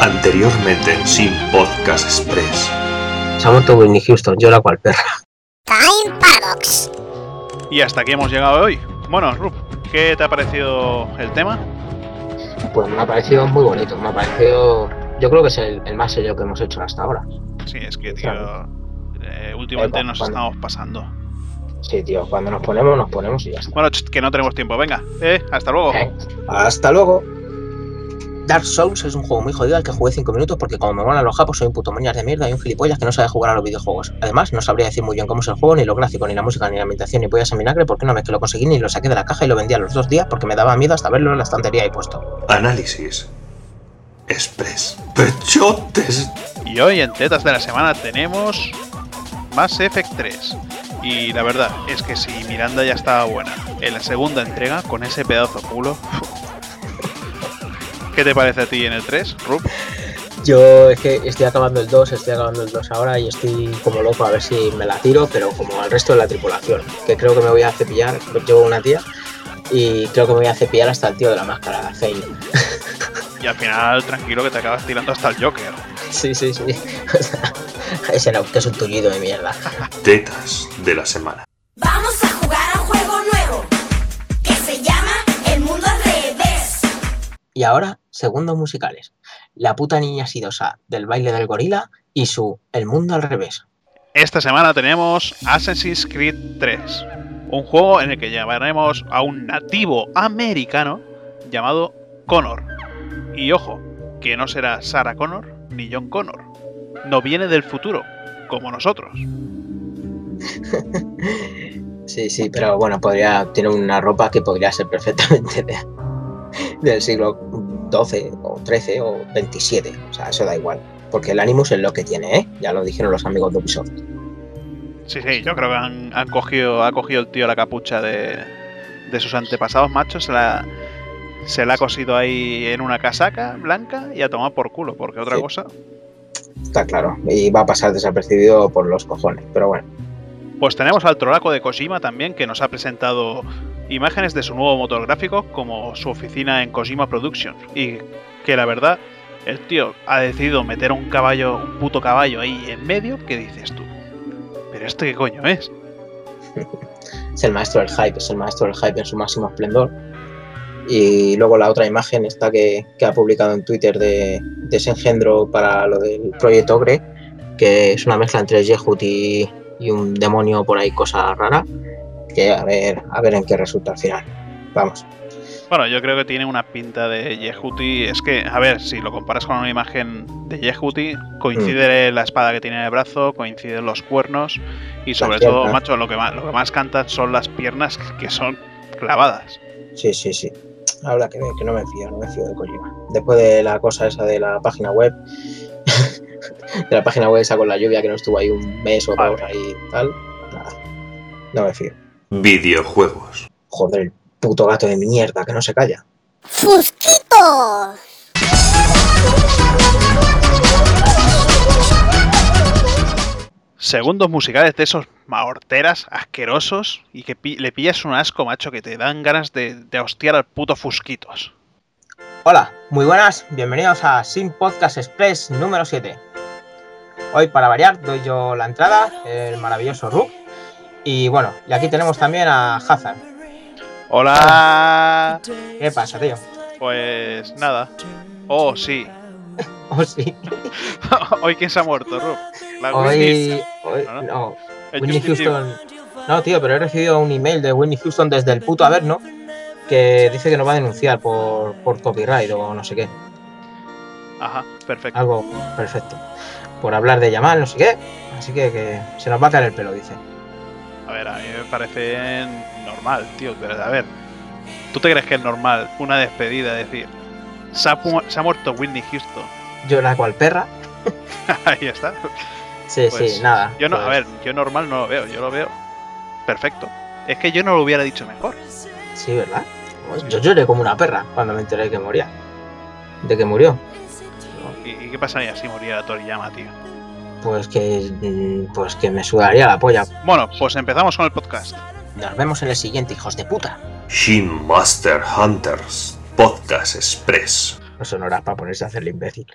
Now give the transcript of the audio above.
Anteriormente en Sin Podcast Express. Muerto Whitney Houston, yo la cual perra. Time Paradox. Y hasta aquí hemos llegado hoy. Bueno, Rup, ¿qué te ha parecido el tema? Pues me ha parecido muy bonito, me ha parecido... Yo creo que es el, el más serio que hemos hecho hasta ahora. Sí, es que, tío, eh, últimamente Eh, nos cuando- estamos pasando. Sí, tío, cuando nos ponemos, nos ponemos y ya está. Bueno, que no tenemos tiempo. Venga, eh, hasta luego. Eh, Hasta luego. Dark Souls es un juego muy jodido al que jugué 5 minutos porque como me molan los japos soy un puto moñas de mierda y un gilipollas que no sabe jugar a los videojuegos. Además, no sabría decir muy bien cómo es el juego, ni los gráficos, ni la música, ni la ambientación, ni pollas en vinagre porque una vez que lo conseguí ni lo saqué de la caja y lo vendí a los dos días porque me daba miedo hasta verlo en la estantería y puesto. Análisis. Express. Pechotes. Y hoy en Tetas de la Semana tenemos Mass Effect 3. Y la verdad es que si Miranda ya estaba buena en la segunda entrega con ese pedazo culo. ¿Qué te parece a ti en el 3, Rup? Yo es que estoy acabando el 2, estoy acabando el 2 ahora y estoy como loco a ver si me la tiro, pero como al resto de la tripulación, que creo que me voy a cepillar, llevo una tía y creo que me voy a cepillar hasta el tío de la máscara, Zane. Y al final, tranquilo que te acabas tirando hasta el Joker. Sí, sí, sí. Ese no, que es un tullido de mierda. Tetas de la semana. Vamos ahora, segundos musicales. La puta niña sidosa del baile del gorila y su El mundo al revés. Esta semana tenemos Assassin's Creed 3, un juego en el que llamaremos a un nativo americano llamado Connor. Y ojo, que no será Sarah Connor ni John Connor. No viene del futuro, como nosotros. Sí, sí, pero bueno, podría tiene una ropa que podría ser perfectamente de- del siglo XII o XIII o XXVII. O sea, eso da igual. Porque el Animus es lo que tiene, ¿eh? Ya lo dijeron los amigos de Ubisoft. Sí, sí, yo creo que han, han cogido, ha cogido el tío la capucha de, de sus antepasados machos, se la, se la ha cosido ahí en una casaca blanca y a tomar por culo, porque otra Sí. cosa. Está claro. Y va a pasar desapercibido por los cojones. Pero bueno. Pues tenemos al trolaco de Kojima también, que nos ha presentado imágenes de su nuevo motor gráfico como su oficina en Kojima Productions. Y que la verdad, el tío ha decidido meter un caballo, un puto caballo ahí en medio, ¿qué dices tú? ¿Pero esto qué coño es? Es el maestro del hype, es el maestro del hype en su máximo esplendor. Y luego la otra imagen está que, que ha publicado en Twitter de, de ese engendro para lo del proyecto Ogre, que es una mezcla entre Yehut y, y un demonio por ahí, cosa rara. Que a ver, a ver en qué resulta al final. Vamos. Bueno, yo creo que tiene una pinta de Yehuti. Es que, a ver, si lo comparas con una imagen de Yehuti, coincide la espada que tiene en el brazo, coinciden los cuernos y sobre todo, macho, lo que más, lo que más cantan son las piernas que son clavadas. Sí, sí, sí. Habrá que no me fío, no me fío de Kojima. Después de la cosa esa de la página web, de la página web esa con la lluvia que no estuvo ahí un mes o dos ahí y tal, nada, no me fío. Videojuegos. Joder, el puto gato de mierda que no se calla. Fusquito. Segundos musicales de esos mahorteras asquerosos y que pi- le pillas un asco, macho, que te dan ganas de, de hostiar al puto Fusquitos. Hola, muy buenas, bienvenidos a Sin Podcast Express número 7. Hoy, para variar, doy yo la entrada, el maravilloso Rook. Y bueno, y aquí tenemos también a Hazard. Hola. ¿Qué pasa, tío? Pues nada. Oh, sí. Oh, sí. Hoy quién se ha muerto, Rub. La. Hoy, hoy ¿no? no, El Whitney. Houston. No, tío, pero he recibido un email de Whitney Houston desde el puto Averno que dice que nos va a denunciar por, por copyright o no sé qué. Ajá, perfecto. Algo perfecto. Por hablar de llamar, no sé qué. Así que, que se nos va a caer el pelo, dice. A ver, a mí me parece normal, tío. Pero a ver, ¿tú te crees que es normal una despedida decir se ha, pu- se ha muerto Whitney Houston? Yo la cual perra. Ahí está. Sí, Pues, sí, nada. Yo no, a pues, ver, yo normal no lo veo, yo lo veo perfecto. Es que yo no lo hubiera dicho mejor. Sí, ¿verdad? Pues yo lloré como una perra cuando me enteré que moría. De que murió. ¿Y, y qué pasaría si muriera Toriyama, tío? Pues que. mm, Pues que me sudaría la polla. Bueno, pues empezamos con el podcast. Nos vemos en el siguiente, hijos de puta. Shin Master Hunters. Podcast Express. No son horas para ponerse a hacerle imbécil.